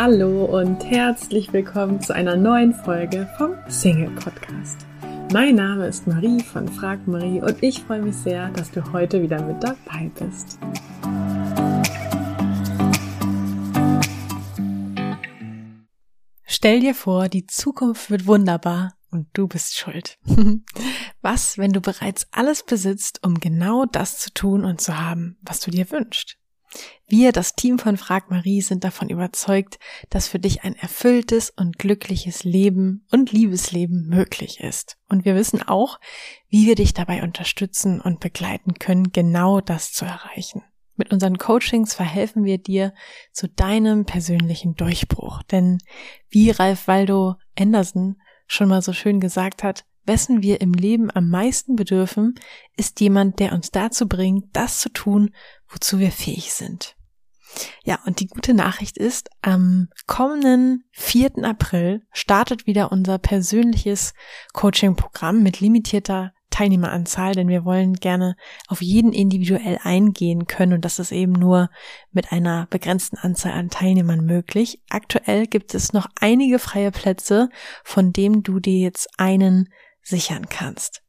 Hallo und herzlich willkommen zu einer neuen Folge vom Single Podcast. Mein Name ist Marie von Frag Marie und ich freue mich sehr, dass du heute wieder mit dabei bist. Stell dir vor, die Zukunft wird wunderbar und du bist schuld. Was, wenn du bereits alles besitzt, um genau das zu tun und zu haben, was du dir wünschst? Wir, das Team von Frag Marie, sind davon überzeugt, dass für dich ein erfülltes und glückliches Leben und Liebesleben möglich ist. Und wir wissen auch, wie wir dich dabei unterstützen und begleiten können, genau das zu erreichen. Mit unseren Coachings verhelfen wir dir zu deinem persönlichen Durchbruch. Denn wie Ralf Waldo Anderson schon mal so schön gesagt hat, wessen wir im Leben am meisten bedürfen, ist jemand, der uns dazu bringt, das zu tun, wozu wir fähig sind. Ja, und die gute Nachricht ist, am kommenden 4. April startet wieder unser persönliches Coaching-Programm mit limitierter Teilnehmeranzahl, denn wir wollen gerne auf jeden individuell eingehen können und das ist eben nur mit einer begrenzten Anzahl an Teilnehmern möglich. Aktuell gibt es noch einige freie Plätze, von dem du dir jetzt einen sichern kannst.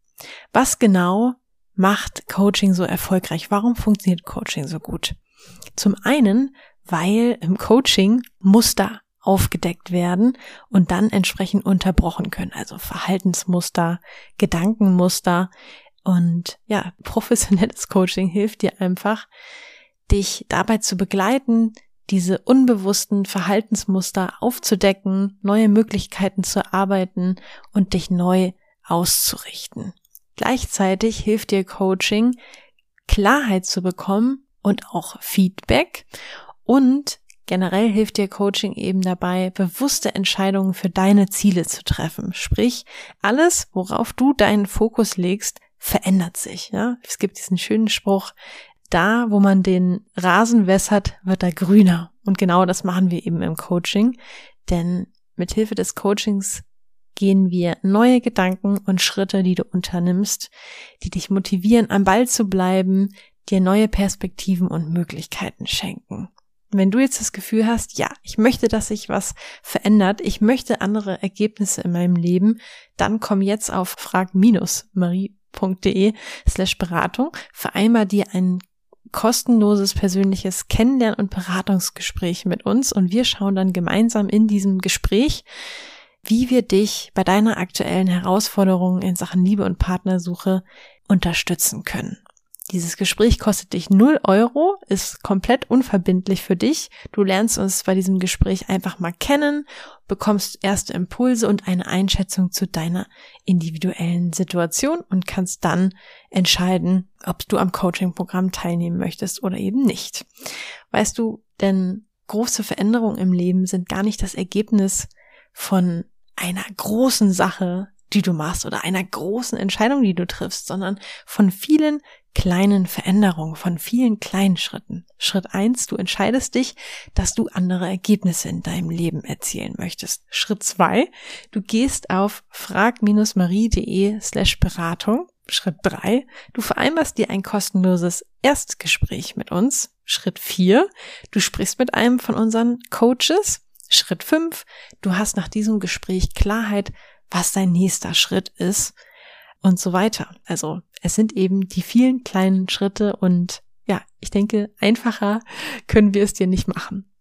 Was genau macht Coaching so erfolgreich? Warum funktioniert Coaching so gut? Zum einen, weil im Coaching Muster aufgedeckt werden und dann entsprechend unterbrochen können. Also Verhaltensmuster, Gedankenmuster und ja, professionelles Coaching hilft dir einfach, dich dabei zu begleiten, diese unbewussten Verhaltensmuster aufzudecken, neue Möglichkeiten zu erarbeiten und dich neu auszurichten. Gleichzeitig hilft dir Coaching, Klarheit zu bekommen und auch Feedback und generell hilft dir Coaching eben dabei, bewusste Entscheidungen für deine Ziele zu treffen. Sprich, alles, worauf du deinen Fokus legst, verändert sich. Ja? Es gibt diesen schönen Spruch, da, wo man den Rasen wässert, wird er grüner. Und genau das machen wir eben im Coaching. Denn mit Hilfe des Coachings gehen wir neue Gedanken und Schritte, die du unternimmst, die dich motivieren, am Ball zu bleiben, dir neue Perspektiven und Möglichkeiten schenken. Wenn du jetzt das Gefühl hast, ja, ich möchte, dass sich was verändert, ich möchte andere Ergebnisse in meinem Leben, dann komm jetzt auf frag-marie.de slash Beratung, vereinbar dir ein kostenloses persönliches Kennenlernen und Beratungsgespräch mit uns und wir schauen dann gemeinsam in diesem Gespräch, wie wir dich bei deiner aktuellen Herausforderung in Sachen Liebe und Partnersuche unterstützen können. Dieses Gespräch kostet dich 0 Euro, ist komplett unverbindlich für dich. Du lernst uns bei diesem Gespräch einfach mal kennen, bekommst erste Impulse und eine Einschätzung zu deiner individuellen Situation und kannst dann entscheiden, ob du am Coaching-Programm teilnehmen möchtest oder eben nicht. Weißt du, denn große Veränderungen im Leben sind gar nicht das Ergebnis von einer großen Sache, die du machst oder einer großen Entscheidung, die du triffst, sondern von vielen kleinen Veränderungen, von vielen kleinen Schritten. Schritt eins: du entscheidest dich, dass du andere Ergebnisse in deinem Leben erzielen möchtest. Schritt zwei: du gehst auf frag-marie.de slash Beratung. Schritt drei: du vereinbarst dir ein kostenloses Erstgespräch mit uns. Schritt vier: du sprichst mit einem von unseren Coaches. Schritt fünf: du hast nach diesem Gespräch Klarheit, was dein nächster Schritt ist und so weiter. Also es sind eben die vielen kleinen Schritte und ja, ich denke, einfacher können wir es dir nicht machen.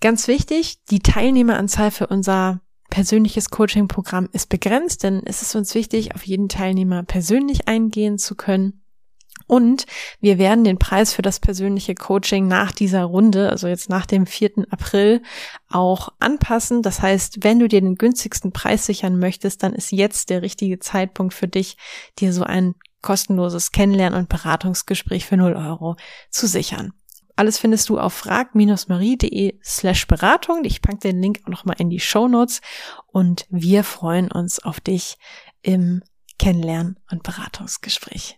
Ganz wichtig, die Teilnehmeranzahl für unser persönliches Coaching-Programm ist begrenzt, denn es ist uns wichtig, auf jeden Teilnehmer persönlich eingehen zu können. Und wir werden den Preis für das persönliche Coaching nach dieser Runde, also jetzt nach dem 4. April, auch anpassen. Das heißt, wenn du dir den günstigsten Preis sichern möchtest, dann ist jetzt der richtige Zeitpunkt für dich, dir so ein kostenloses Kennenlernen und Beratungsgespräch für 0 Euro zu sichern. Alles findest du auf frag-marie.de slash Beratung. Ich packe den Link auch nochmal in die Show Notes und wir freuen uns auf dich im Kennenlernen und Beratungsgespräch.